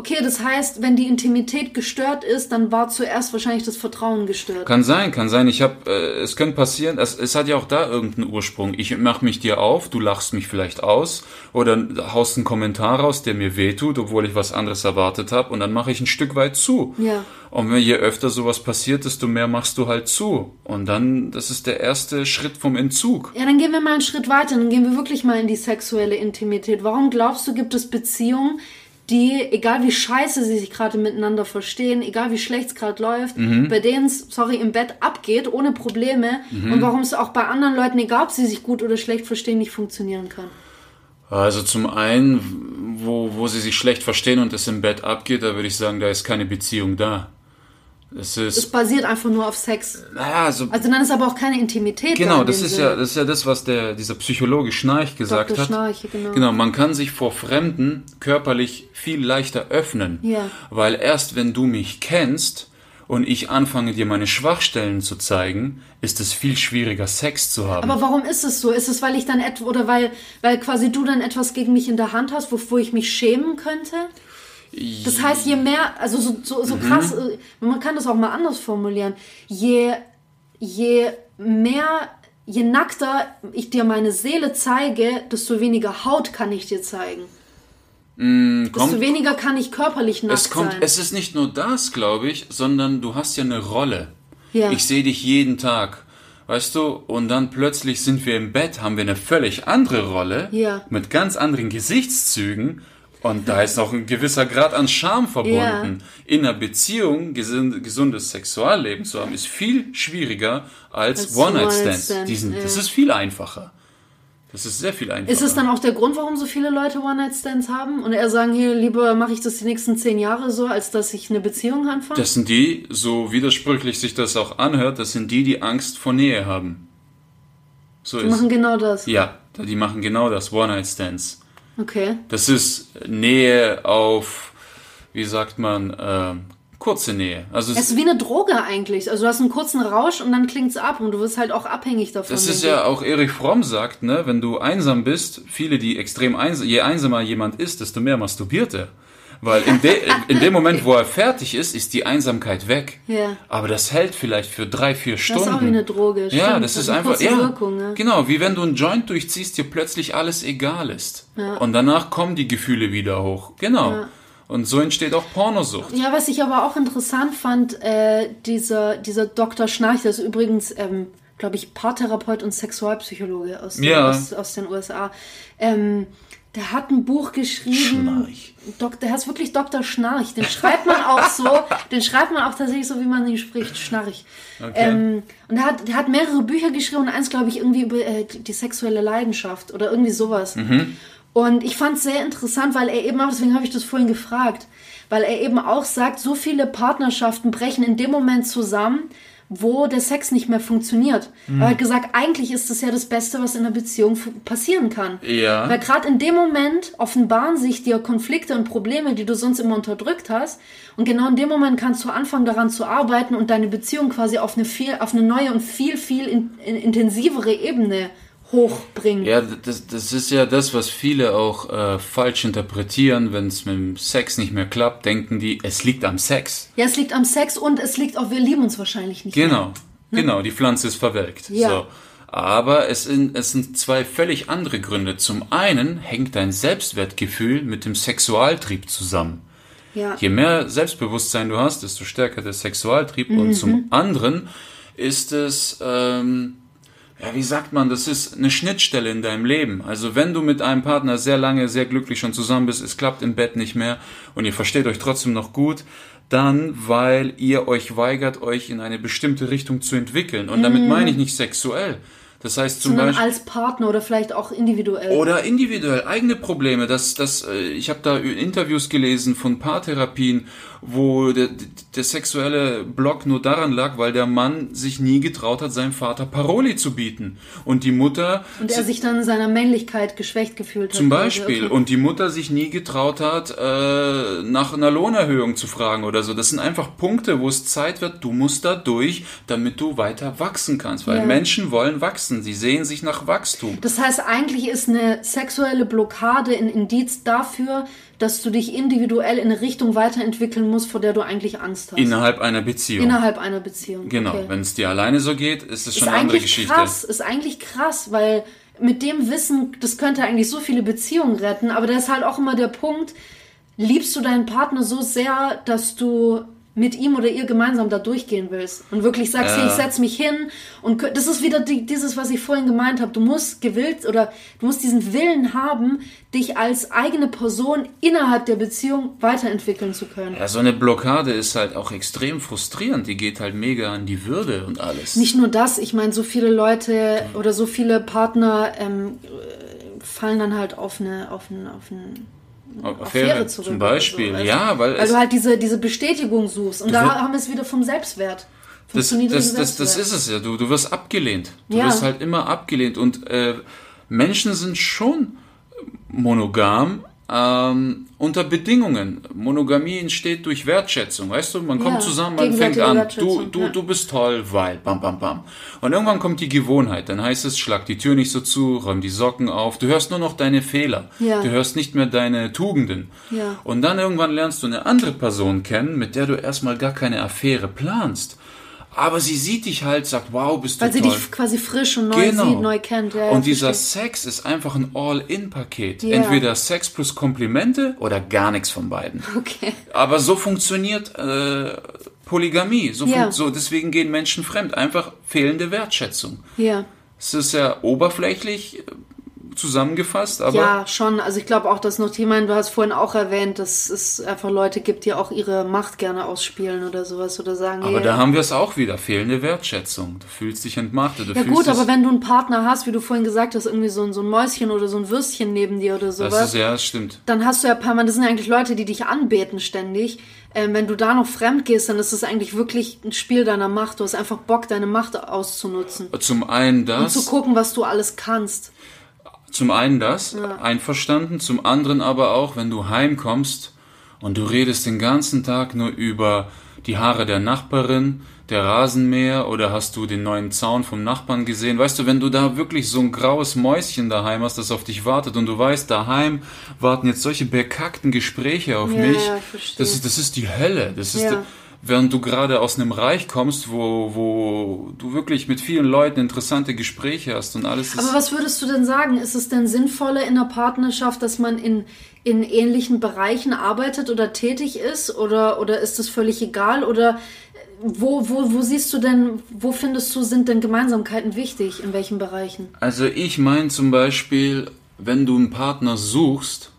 Okay, das heißt, wenn die Intimität gestört ist, dann war zuerst wahrscheinlich das Vertrauen gestört. Kann sein, kann sein. Ich habe, äh, es könnte passieren. Es, es hat ja auch da irgendeinen Ursprung. Ich mache mich dir auf, du lachst mich vielleicht aus oder haust einen Kommentar raus, der mir wehtut, obwohl ich was anderes erwartet habe, und dann mache ich ein Stück weit zu. Ja. Und je öfter sowas passiert, desto mehr machst du halt zu. Und dann, das ist der erste Schritt vom Entzug. Ja, dann gehen wir mal einen Schritt weiter, dann gehen wir wirklich mal in die sexuelle Intimität. Warum glaubst du, gibt es Beziehungen, die, egal wie scheiße sie sich gerade miteinander verstehen, egal wie schlecht es gerade läuft, bei denen es, sorry, im Bett abgeht, ohne Probleme, und warum es auch bei anderen Leuten, egal ob sie sich gut oder schlecht verstehen, nicht funktionieren kann? Also zum einen, wo, wo sie sich schlecht verstehen und es im Bett abgeht, da würde ich sagen, da ist keine Beziehung da. Es Es ist, basiert einfach nur auf Sex. naja, also, Also dann ist aber auch keine Intimität. genau, in das ist Sinne. ja, das ist ja das, was der, dieser Psychologe Schnarch gesagt Dr. hat. Schnarch, genau. Genau, man kann sich vor Fremden körperlich viel leichter öffnen. Ja. Weil erst wenn du mich kennst und ich anfange dir meine Schwachstellen zu zeigen, ist es viel schwieriger, Sex zu haben. Aber warum ist es so? Ist es, weil ich dann etwa oder weil, weil quasi du dann etwas gegen mich in der Hand hast, wovor ich mich schämen könnte? Das heißt, je mehr, also so, so, Mhm. so krass, äh, man kann das auch mal anders formulieren, je, je mehr, je nackter ich dir meine Seele zeige, desto weniger Haut kann ich dir zeigen. desto kommt- weniger kann ich körperlich nackt Es kommt, sein. es ist nicht nur das, glaube ich, sondern du hast ja eine Rolle. Ja. Ich sehe dich jeden Tag, weißt du, und dann plötzlich sind wir im Bett, haben wir eine völlig andere Rolle, Ja. mit ganz anderen Gesichtszügen. Und da ist auch ein gewisser Grad an Charme verbunden. In einer Beziehung gesund, gesundes Sexualleben zu haben, ist viel schwieriger als, Als One-Night-Stands. One-Night-Stand, Die sind- Das ja. ist viel einfacher. Das ist sehr viel einfacher. Ist es dann auch der Grund, warum so viele Leute One-Night-Stands haben? Und eher sagen, hier, lieber mache ich das die nächsten zehn Jahre so, als dass ich eine Beziehung anfange? Das sind die, so widersprüchlich sich das auch anhört, das sind die, die Angst vor Nähe haben. So Die ist machen genau das. Ja, die machen genau das, One-Night-Stands. Okay. Das ist Nähe auf, wie sagt man, ähm, kurze Nähe. Also Es es, ist wie eine Droge eigentlich. Also du hast einen kurzen Rausch und dann klingt's ab und du wirst halt auch abhängig davon. das ist ja auch Erich Fromm sagt, ne, wenn du einsam bist, viele, die extrem einsam, je einsamer jemand ist, desto mehr masturbiert er. Weil in, de, in dem Moment, wo er fertig ist, ist die Einsamkeit weg. Ja. Aber das hält vielleicht für drei, vier Das Stunden. ist auch wie eine Droge. Ja, das hat ist eine einfach, ja, Wirkung, ne? genau, wie wenn du einen Joint durchziehst, dir plötzlich alles egal ist. Und danach kommen die Gefühle wieder hoch. Genau. Und so entsteht auch Pornosucht. Ja, was ich aber auch interessant fand, äh, dieser, dieser Dr. Schnarch, das ist übrigens, ähm, glaube ich, Paartherapeut und Sexualpsychologe aus, den- Ja. aus, aus den USA. Ähm, der hat ein Buch geschrieben. Schnarch. Dok, der heißt wirklich Dr. Schnarch. Den schreibt man auch so, den schreibt man auch tatsächlich so, wie man ihn spricht, Schnarch. Ähm, und er hat, der hat mehrere Bücher geschrieben und eins, glaube ich, irgendwie über äh, die, die sexuelle Leidenschaft oder irgendwie sowas. Und ich fand es sehr interessant, weil er eben auch, deswegen habe ich das vorhin gefragt, weil er eben auch sagt, so viele Partnerschaften brechen in dem Moment zusammen, wo der Sex nicht mehr funktioniert. Mhm. Er hat gesagt, eigentlich ist das ja das Beste, was in einer Beziehung passieren kann. Ja. Weil gerade in dem Moment offenbaren sich dir Konflikte und Probleme, die du sonst immer unterdrückt hast. Und genau in dem Moment kannst du anfangen, daran zu arbeiten und deine Beziehung quasi auf eine viel, auf eine neue und viel, viel in, in, intensivere Ebene hochbringen. Ja, das, das ist ja das, was viele auch äh, falsch interpretieren, wenn es mit dem Sex nicht mehr klappt, denken die, es liegt am Sex. Ja, es liegt am Sex und es liegt auch, wir lieben uns wahrscheinlich nicht. Mehr. Genau, genau, die Pflanze ist verwelkt. Ja. So. Aber es sind, es sind zwei völlig andere Gründe. Zum einen hängt dein Selbstwertgefühl mit dem Sexualtrieb zusammen. Ja. Je mehr Selbstbewusstsein du hast, desto stärker der Sexualtrieb. Und zum anderen ist es, ähm, ja, wie sagt man, das ist eine Schnittstelle in deinem Leben. Also wenn du mit einem Partner sehr lange, sehr glücklich schon zusammen bist, es klappt im Bett nicht mehr und ihr versteht euch trotzdem noch gut, dann weil ihr euch weigert, euch in eine bestimmte Richtung zu entwickeln. Und damit meine ich nicht sexuell. Das heißt zum Sondern Beispiel... als Partner oder vielleicht auch individuell. Oder individuell eigene Probleme. Das, das, äh, ich habe da Interviews gelesen von Paartherapien, wo der, der sexuelle Block nur daran lag, weil der Mann sich nie getraut hat, seinem Vater Paroli zu bieten. Und die Mutter und er sich dann in seiner Männlichkeit geschwächt gefühlt hat. zum quasi. Beispiel. Okay. Und die Mutter sich nie getraut hat, äh, nach einer Lohnerhöhung zu fragen oder so. Das sind einfach Punkte, wo es Zeit wird, du musst da durch, damit du weiter wachsen kannst. Weil Ja. Menschen wollen wachsen. Sie sehen sich nach Wachstum. Das heißt, eigentlich ist eine sexuelle Blockade ein Indiz dafür, dass du dich individuell in eine Richtung weiterentwickeln musst, vor der du eigentlich Angst hast. Innerhalb einer Beziehung. Innerhalb einer Beziehung. Genau, Okay. wenn es dir alleine so geht, ist es ist schon eine andere Geschichte. krass, ist eigentlich krass, weil mit dem Wissen, das könnte eigentlich so viele Beziehungen retten, aber da ist halt auch immer der Punkt, liebst du deinen Partner so sehr, dass du mit ihm oder ihr gemeinsam da durchgehen willst und wirklich sagst, Ja. hey, ich setz mich hin und das ist wieder die, dieses, was ich vorhin gemeint habe. Du musst gewillt oder du musst diesen Willen haben, dich als eigene Person innerhalb der Beziehung weiterentwickeln zu können. Ja, so eine Blockade ist halt auch extrem frustrierend. Die geht halt mega an die Würde und alles. Nicht nur das, ich meine, so viele Leute oder so viele Partner ähm, äh, fallen dann halt auf eine, auf ein, auf ein Affäre, Affäre zurück. zum Beispiel. So, weißt ja, weil, weil du halt diese, diese Bestätigung suchst. Und da haben wir es wieder vom Selbstwert. Vom das, das, das, das ist es ja. Du, du wirst abgelehnt. Du Ja. wirst halt immer abgelehnt. Und äh, Menschen sind schon monogam ähm, unter Bedingungen. Monogamie entsteht durch Wertschätzung. Weißt du, man kommt Ja, zusammen, man fängt an. Du, du, ja. du bist toll, weil, bam, bam, bam. Und irgendwann kommt die Gewohnheit. Dann heißt es, schlag die Tür nicht so zu, räum die Socken auf. Du hörst nur noch deine Fehler. Ja. Du hörst nicht mehr deine Tugenden. Und dann irgendwann lernst du eine andere Person kennen, mit der du erstmal gar keine Affäre planst. Aber sie sieht dich halt, sagt, wow, bist du Weil sie toll. dich quasi frisch und neu Genau. sieht, neu kennt. Ja, und dieser verstehe. Sex ist einfach ein All-In-Paket. Ja. Entweder Sex plus Komplimente oder gar nichts von beiden. Okay. Aber so funktioniert äh, Polygamie. So, fun- so deswegen gehen Menschen fremd. Einfach fehlende Wertschätzung. Ja. Es ist ja oberflächlich zusammengefasst, aber ja, schon. Also ich glaube auch, dass noch Thema, du hast vorhin auch erwähnt, dass es einfach Leute gibt, die auch ihre Macht gerne ausspielen oder sowas oder sagen, aber hey, da haben wir es auch wieder. Fehlende Wertschätzung. Du fühlst dich entmachtet. Du ja gut, aber wenn du einen Partner hast, wie du vorhin gesagt hast, irgendwie so, ein- so ein Mäuschen oder so ein Würstchen neben dir oder das sowas, ist ja, das stimmt. dann hast du ja permanent, das sind eigentlich Leute, die dich anbeten ständig. Ähm, wenn du da noch fremd gehst, dann ist das eigentlich wirklich ein Spiel deiner Macht. Du hast einfach Bock, deine Macht auszunutzen. Zum einen das. Und zu gucken, was du alles kannst. Zum einen das, einverstanden, zum anderen aber auch, wenn du heimkommst und du redest den ganzen Tag nur über die Haare der Nachbarin, der Rasenmäher oder hast du den neuen Zaun vom Nachbarn gesehen? Weißt du, wenn du da wirklich so ein graues Mäuschen daheim hast, das auf dich wartet und du weißt, daheim warten jetzt solche bekackten Gespräche auf Ja, mich, ja, das ist, das ist die Hölle. Das ist, Ja. Während du gerade aus einem Reich kommst, wo, wo du wirklich mit vielen Leuten interessante Gespräche hast und alles Aber was würdest du denn sagen? Ist es denn sinnvoller in der Partnerschaft, dass man in, in ähnlichen Bereichen arbeitet oder tätig ist? Oder, oder ist das völlig egal? Oder wo, wo, wo siehst du denn, wo findest du, sind denn Gemeinsamkeiten wichtig? In welchen Bereichen? Also ich meine zum Beispiel, wenn du einen Partner suchst,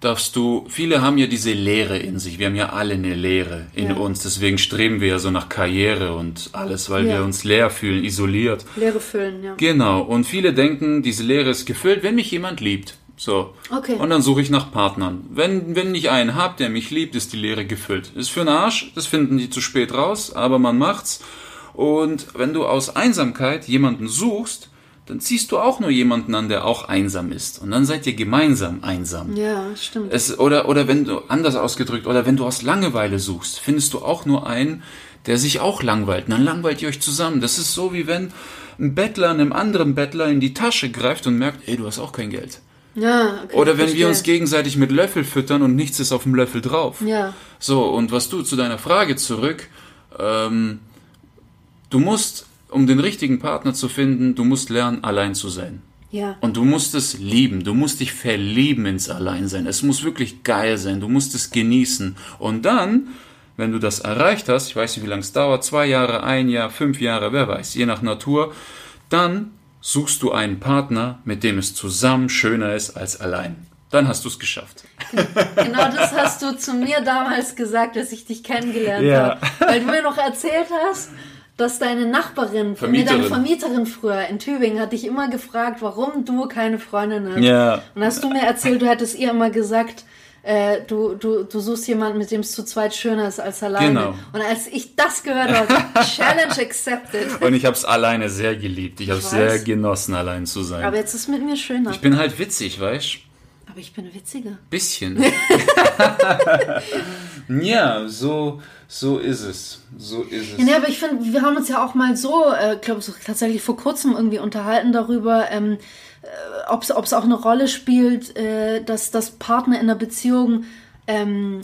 darfst du, viele haben ja diese Leere in sich, wir haben ja alle eine Leere in Ja. uns, deswegen streben wir ja so nach Karriere und alles, weil Ja. wir uns leer fühlen, isoliert. Leere füllen, ja. Genau, und viele denken, diese Leere ist gefüllt, wenn mich jemand liebt. So. Okay. Und dann suche ich nach Partnern. Wenn, wenn ich einen hab, der mich liebt, ist die Leere gefüllt. Ist für den Arsch, das finden die zu spät raus, aber man macht's. Und wenn du aus Einsamkeit jemanden suchst, dann ziehst du auch nur jemanden an, der auch einsam ist. Und dann seid ihr gemeinsam einsam. Ja, stimmt. Es, oder, oder wenn du, anders ausgedrückt, oder wenn du aus Langeweile suchst, findest du auch nur einen, der sich auch langweilt. Und dann langweilt ihr euch zusammen. Das ist so, wie wenn ein Bettler einem anderen Bettler in die Tasche greift und merkt, ey, du hast auch kein Geld. ja, okay, Oder wenn verstehe. wir uns gegenseitig mit Löffel füttern und nichts ist auf dem Löffel drauf. Ja. So, und was du zu deiner Frage zurück, ähm, du musst, um den richtigen Partner zu finden, du musst lernen, allein zu sein. Ja. Und du musst es lieben, du musst dich verlieben ins Alleinsein. Es muss wirklich geil sein, du musst es genießen. Und dann, wenn du das erreicht hast, ich weiß nicht, wie lange es dauert, zwei Jahre, ein Jahr, fünf Jahre, wer weiß, je nach Natur, dann suchst du einen Partner, mit dem es zusammen schöner ist als allein. Dann hast du es geschafft. Genau das hast du zu mir damals gesagt, als ich dich kennengelernt Ja. habe. Weil du mir noch erzählt hast, dass deine Nachbarin, Vermieterin. deine Vermieterin früher in Tübingen hat dich immer gefragt, warum du keine Freundin hast. Ja. Und hast du mir erzählt, du hättest ihr immer gesagt, äh, du, du, du suchst jemanden, mit dem es zu zweit schöner ist als alleine. Genau. Und als ich das gehört habe, Challenge accepted. Und ich habe es alleine sehr geliebt. Ich habe es sehr genossen, allein zu sein. Aber jetzt ist es mit mir schöner. ich bin halt witzig, weißt Aber ich bin witziger. Bisschen. ja, so, so ist es. So ist es. Ja, nee, aber ich finde, wir haben uns ja auch mal so, äh, glaube ich, tatsächlich vor kurzem irgendwie unterhalten darüber, ähm, äh, ob es auch eine Rolle spielt, äh, dass, dass Partner in einer Beziehung ähm,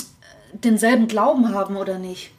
denselben Glauben haben oder nicht.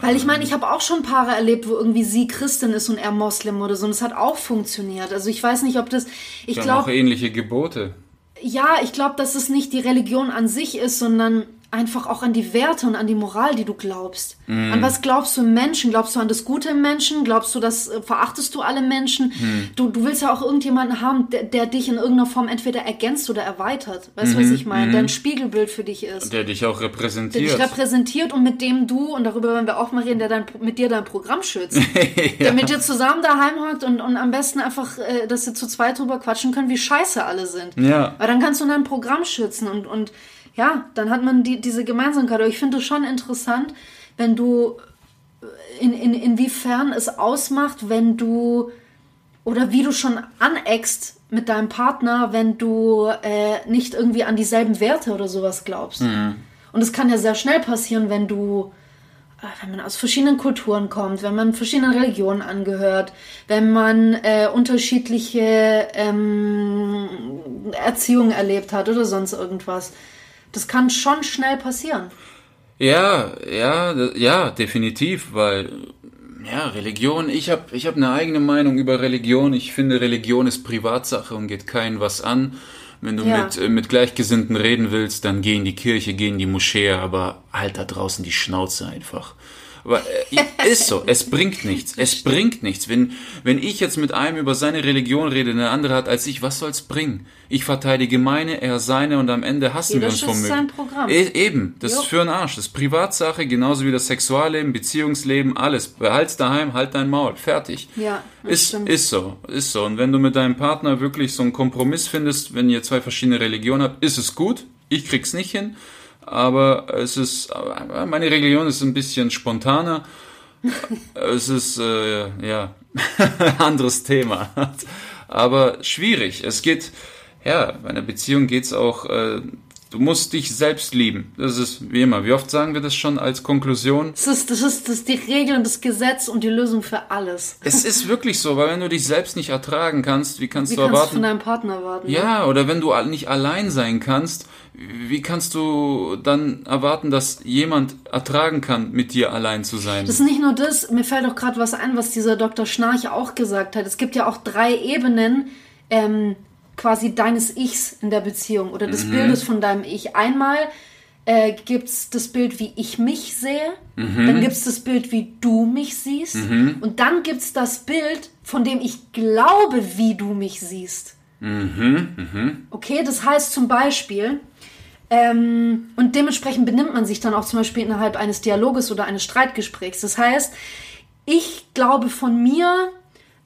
Weil ich meine, ich habe auch schon Paare erlebt, wo irgendwie sie Christin ist und er Moslem oder so. Und es hat auch funktioniert. Also ich weiß nicht, ob das. Ich haben auch glaube, ähnliche Gebote. ja, ich glaube, dass es nicht die Religion an sich ist, sondern einfach auch an die Werte und an die Moral, die du glaubst. Mhm. An was glaubst du im Menschen? Glaubst du an das Gute im Menschen? Glaubst du, das äh, verachtest du alle Menschen? Mhm. Du, du willst ja auch irgendjemanden haben, der, der dich in irgendeiner Form entweder ergänzt oder erweitert. Weißt du, Mhm. was ich meine? Der ein Spiegelbild für dich ist. Der dich auch Der dich repräsentiert. repräsentiert und mit dem du, und darüber werden wir auch mal reden, der dein, mit dir dein Programm schützt. Der mit dir zusammen daheim hockt und, und am besten einfach, äh, dass ihr zu zweit drüber quatschen könnt, wie scheiße alle sind. Ja. Weil dann kannst du dein Programm schützen und, und ja, dann hat man die, diese Gemeinsamkeit. Aber ich finde es schon interessant, wenn du, äh, in, in, inwiefern es ausmacht, wenn du, oder wie du schon aneckst mit deinem Partner, wenn du äh, nicht irgendwie an dieselben Werte oder sowas glaubst. Und es kann ja sehr schnell passieren, wenn du, äh, wenn man aus verschiedenen Kulturen kommt, wenn man verschiedenen Religionen angehört, wenn man äh, unterschiedliche ähm, Erziehungen erlebt hat oder sonst irgendwas. Das kann schon schnell passieren. Ja, ja, ja, definitiv, weil ja, Religion, ich habe ich hab eine eigene Meinung über Religion. Ich finde, Religion ist Privatsache und geht keinen was an. Wenn du Ja. mit, äh, mit Gleichgesinnten reden willst, dann geh in die Kirche, geh in die Moschee, aber halt da draußen die Schnauze einfach. Aber, äh, ist so, es bringt nichts. Es bringt nichts. Wenn, wenn ich jetzt mit einem über seine Religion rede, eine andere hat als ich, was soll's bringen? Ich verteidige meine, er seine und am Ende hassen Jeder wir uns vom sein Programm. E eben, das Jo. ist für einen Arsch. Das ist Privatsache, genauso wie das Sexualleben, Beziehungsleben, alles. Behalt's daheim, halt dein Maul. Fertig. Ja, ist, stimmt. ist so, ist so. Und wenn du mit deinem Partner wirklich so einen Kompromiss findest, wenn ihr zwei verschiedene Religionen habt, ist es gut. Ich krieg's nicht hin. Aber es ist, meine Religion ist ein bisschen spontaner. es ist, äh, ja, anderes Thema. Aber schwierig. Es geht, ja, bei einer Beziehung geht's auch, äh, du musst dich selbst lieben. Das ist wie immer. Wie oft sagen wir das schon als Konklusion? Das ist, das ist, das ist die Regel und das Gesetz und die Lösung für alles. Es ist wirklich so, weil wenn du dich selbst nicht ertragen kannst, wie kannst Wie du kannst du erwarten? von deinem Partner erwarten? ja, oder wenn du nicht allein sein kannst, wie kannst du dann erwarten, dass jemand ertragen kann, mit dir allein zu sein? Das ist nicht nur das, mir fällt auch gerade was ein, was dieser Dr. Schnarch auch gesagt hat. Es gibt ja auch drei Ebenen ähm, quasi deines Ichs in der Beziehung oder des Bildes von deinem Ich. Einmal äh, gibt es das Bild, wie ich mich sehe, dann gibt es das Bild, wie du mich siehst und dann gibt es das Bild, von dem ich glaube, wie du mich siehst. Okay, das heißt zum Beispiel, ähm, und dementsprechend benimmt man sich dann auch zum Beispiel innerhalb eines Dialoges oder eines Streitgesprächs. Das heißt, ich glaube von mir,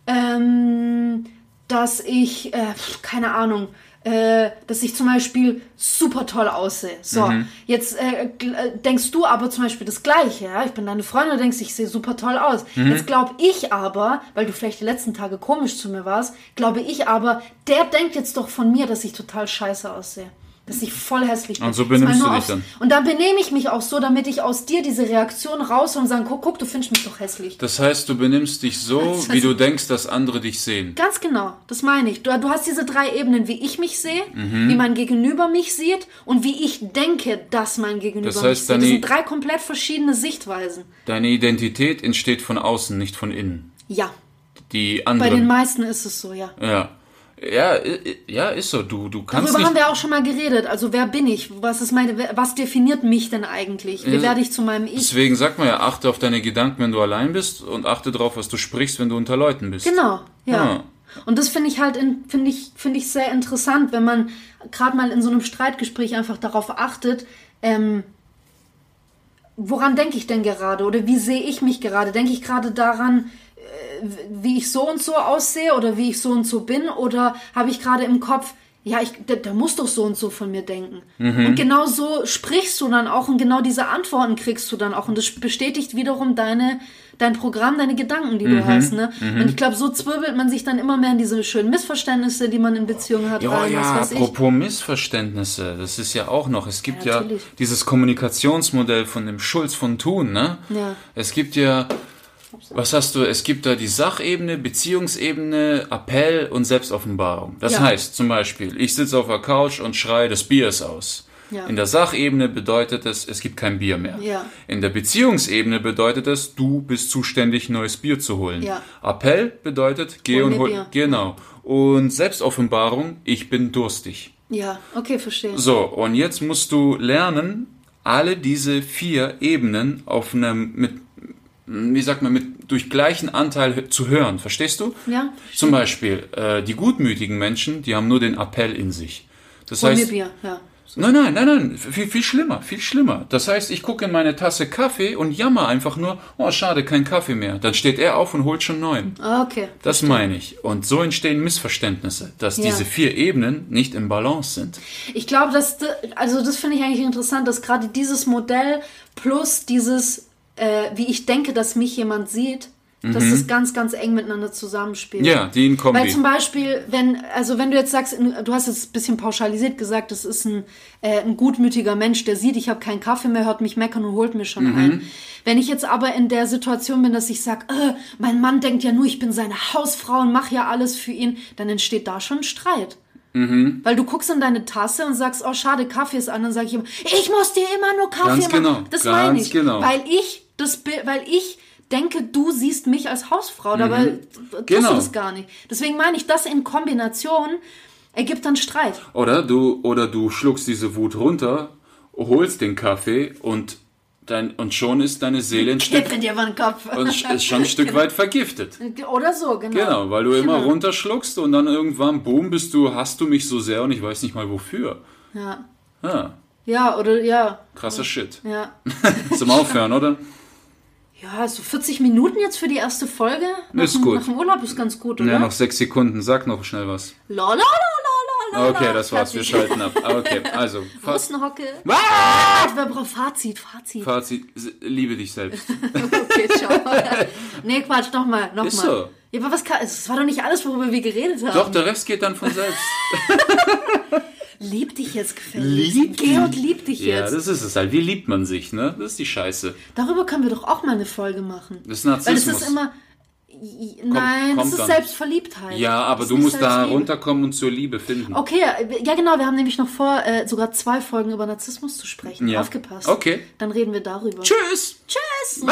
ähm, dass ich, äh, keine Ahnung, äh, dass ich zum Beispiel super toll aussehe. So, jetzt äh, äh, denkst du aber zum Beispiel das Gleiche. Ja? Ich bin deine Freundin und denkst, ich sehe super toll aus. Jetzt glaube ich aber, weil du vielleicht die letzten Tage komisch zu mir warst, glaube ich aber, der denkt jetzt doch von mir, dass ich total scheiße aussehe. Dass ich voll hässlich bin. Und so benimmst du dich aufs- dann. Und dann benehme ich mich auch so, damit ich aus dir diese Reaktion raus und sagen, guck, guck, du findest mich doch hässlich. Das heißt, du benimmst dich so, Das wie du denkst, dass andere dich sehen. Ganz genau, das meine ich. Du, du hast diese drei Ebenen, wie ich mich sehe, Mhm. wie mein Gegenüber mich sieht und wie ich denke, dass mein Gegenüber Das heißt, mich sieht. Das sind drei komplett verschiedene Sichtweisen. Deine Identität entsteht von außen, nicht von innen. Ja, Die bei den anderen. meisten ist es so, ja. ja. Ja, ja, ist so. Du, du kannst Darüber haben wir auch schon mal geredet. Also wer bin ich? Was ist meine? Was definiert mich denn eigentlich? Wie Ja. werde ich zu meinem Ich? Deswegen sagt man ja, achte auf deine Gedanken, wenn du allein bist und achte darauf, was du sprichst, wenn du unter Leuten bist. Genau, ja. Ja. Und das finde ich halt, in- finde ich, finde ich sehr interessant, wenn man gerade mal in so einem Streitgespräch einfach darauf achtet, ähm, woran denke ich denn gerade oder wie sehe ich mich gerade? Denke ich gerade daran, wie ich so und so aussehe oder wie ich so und so bin oder habe ich gerade im Kopf, ja, ich, der, der muss doch so und so von mir denken. Und genau so sprichst du dann auch und genau diese Antworten kriegst du dann auch und das bestätigt wiederum deine dein Programm, deine Gedanken, die du hast, ne? Und ich glaube, so zwirbelt man sich dann immer mehr in diese schönen Missverständnisse, die man in Beziehungen hat, Ja, rein, ja, weiß ich. apropos Missverständnisse, das ist ja auch noch, es gibt Ja, ja, dieses Kommunikationsmodell von dem Schulz von Thun, ne? Ja. Es gibt ja, was hast du, es gibt da die Sachebene, Beziehungsebene, Appell und Selbstoffenbarung. Das Ja. heißt zum Beispiel, ich sitze auf der Couch und schreie, das Bier ist aus. Ja. In der Sachebene bedeutet es, es gibt kein Bier mehr. Ja. In der Beziehungsebene bedeutet es, du bist zuständig, neues Bier zu holen. Ja. Appell bedeutet, geh Hol und hol. Bier. Genau. Und Selbstoffenbarung, ich bin durstig. Ja, okay, verstehe. So, und jetzt musst du lernen, alle diese vier Ebenen auf einem, mit, wie sagt man, mit, durch gleichen Anteil zu hören. Verstehst du? Ja, Zum Beispiel, äh, die gutmütigen Menschen, die haben nur den Appell in sich. Das Hol mir heißt, Bier, ja. Nein, nein, nein, nein, viel, viel schlimmer, viel schlimmer. Das heißt, ich gucke in meine Tasse Kaffee und jammer einfach nur, oh schade, kein Kaffee mehr. Dann steht er auf und holt schon neuen. Ah, Okay. Das meine ich. Und so entstehen Missverständnisse, dass Ja. diese vier Ebenen nicht im Balance sind. Ich glaube, dass, da- also das finde ich eigentlich interessant, dass gerade dieses Modell plus dieses, äh, wie ich denke, dass mich jemand sieht, dass das ganz, ganz eng miteinander zusammenspielt. Mhm. Ja, die in Kombi. Weil zum Beispiel, wenn, also wenn du jetzt sagst, du hast jetzt ein bisschen pauschalisiert gesagt, das ist ein, äh, ein gutmütiger Mensch, der sieht, ich habe keinen Kaffee mehr, hört mich meckern und holt mir schon Mhm. ein. Wenn ich jetzt aber in der Situation bin, dass ich sage, äh, mein Mann denkt ja nur, ich bin seine Hausfrau und mache ja alles für ihn, dann entsteht da schon Streit. Weil du guckst in deine Tasse und sagst, oh schade, Kaffee ist an, dann sage ich immer, ich muss dir immer nur Kaffee Ganz machen. genau, Das meine ich. genau. Weil ich das Bi- weil ich denke, du siehst mich als Hausfrau, dabei tust Genau. du das gar nicht. Deswegen meine ich, das in Kombination ergibt dann Streit. Oder du, oder du schluckst diese Wut runter, holst den Kaffee und, dein, und schon ist deine Seele ein Stück, Kipp in dir über den Kopf. und ist schon ein Stück weit vergiftet. Oder so, genau. Genau, weil du immer Genau. runterschluckst und dann irgendwann, boom, bist du, hast du mich so sehr und ich weiß nicht mal wofür. Ja. Ah, ja, oder ja. krasser Shit. Ja. Zum Aufhören, oder? Ja, so 40 Minuten jetzt für die erste Folge. Nach, Ist dem- gut. Nach dem Urlaub ist ganz gut, oder? Ja, noch sechs Sekunden. Sag noch schnell was. La, la, la, la, la, Okay, das war's. Wir schalten ab. Ah, Okay, also. Russenhocke. Ah! Wer braucht Fazit, Fazit. Fazit. Liebe dich selbst. Okay, ciao. nee, Quatsch, nochmal, nochmal. Ist so. Ja, aber was kann, es war doch nicht alles, worüber wir geredet haben. Doch, der Rest geht dann von selbst. Lieb dich jetzt gefälligst. Lieb Georg liebt dich Ja, jetzt. das ist es halt. Wie liebt man sich, ne? Das ist die Scheiße. Darüber können wir doch auch mal eine Folge machen. Das ist Weil es Narzissmus. ist immer. Nein, kommt das ist dann. Selbstverliebtheit. ja, aber Das du musst da runterkommen und zur Liebe finden. Okay, ja genau, wir haben nämlich noch vor, äh, sogar zwei Folgen über Narzissmus zu sprechen. Ja. Aufgepasst. Okay. Dann reden wir darüber. Tschüss! Tschüss!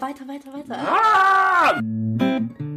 Weiter, weiter, weiter.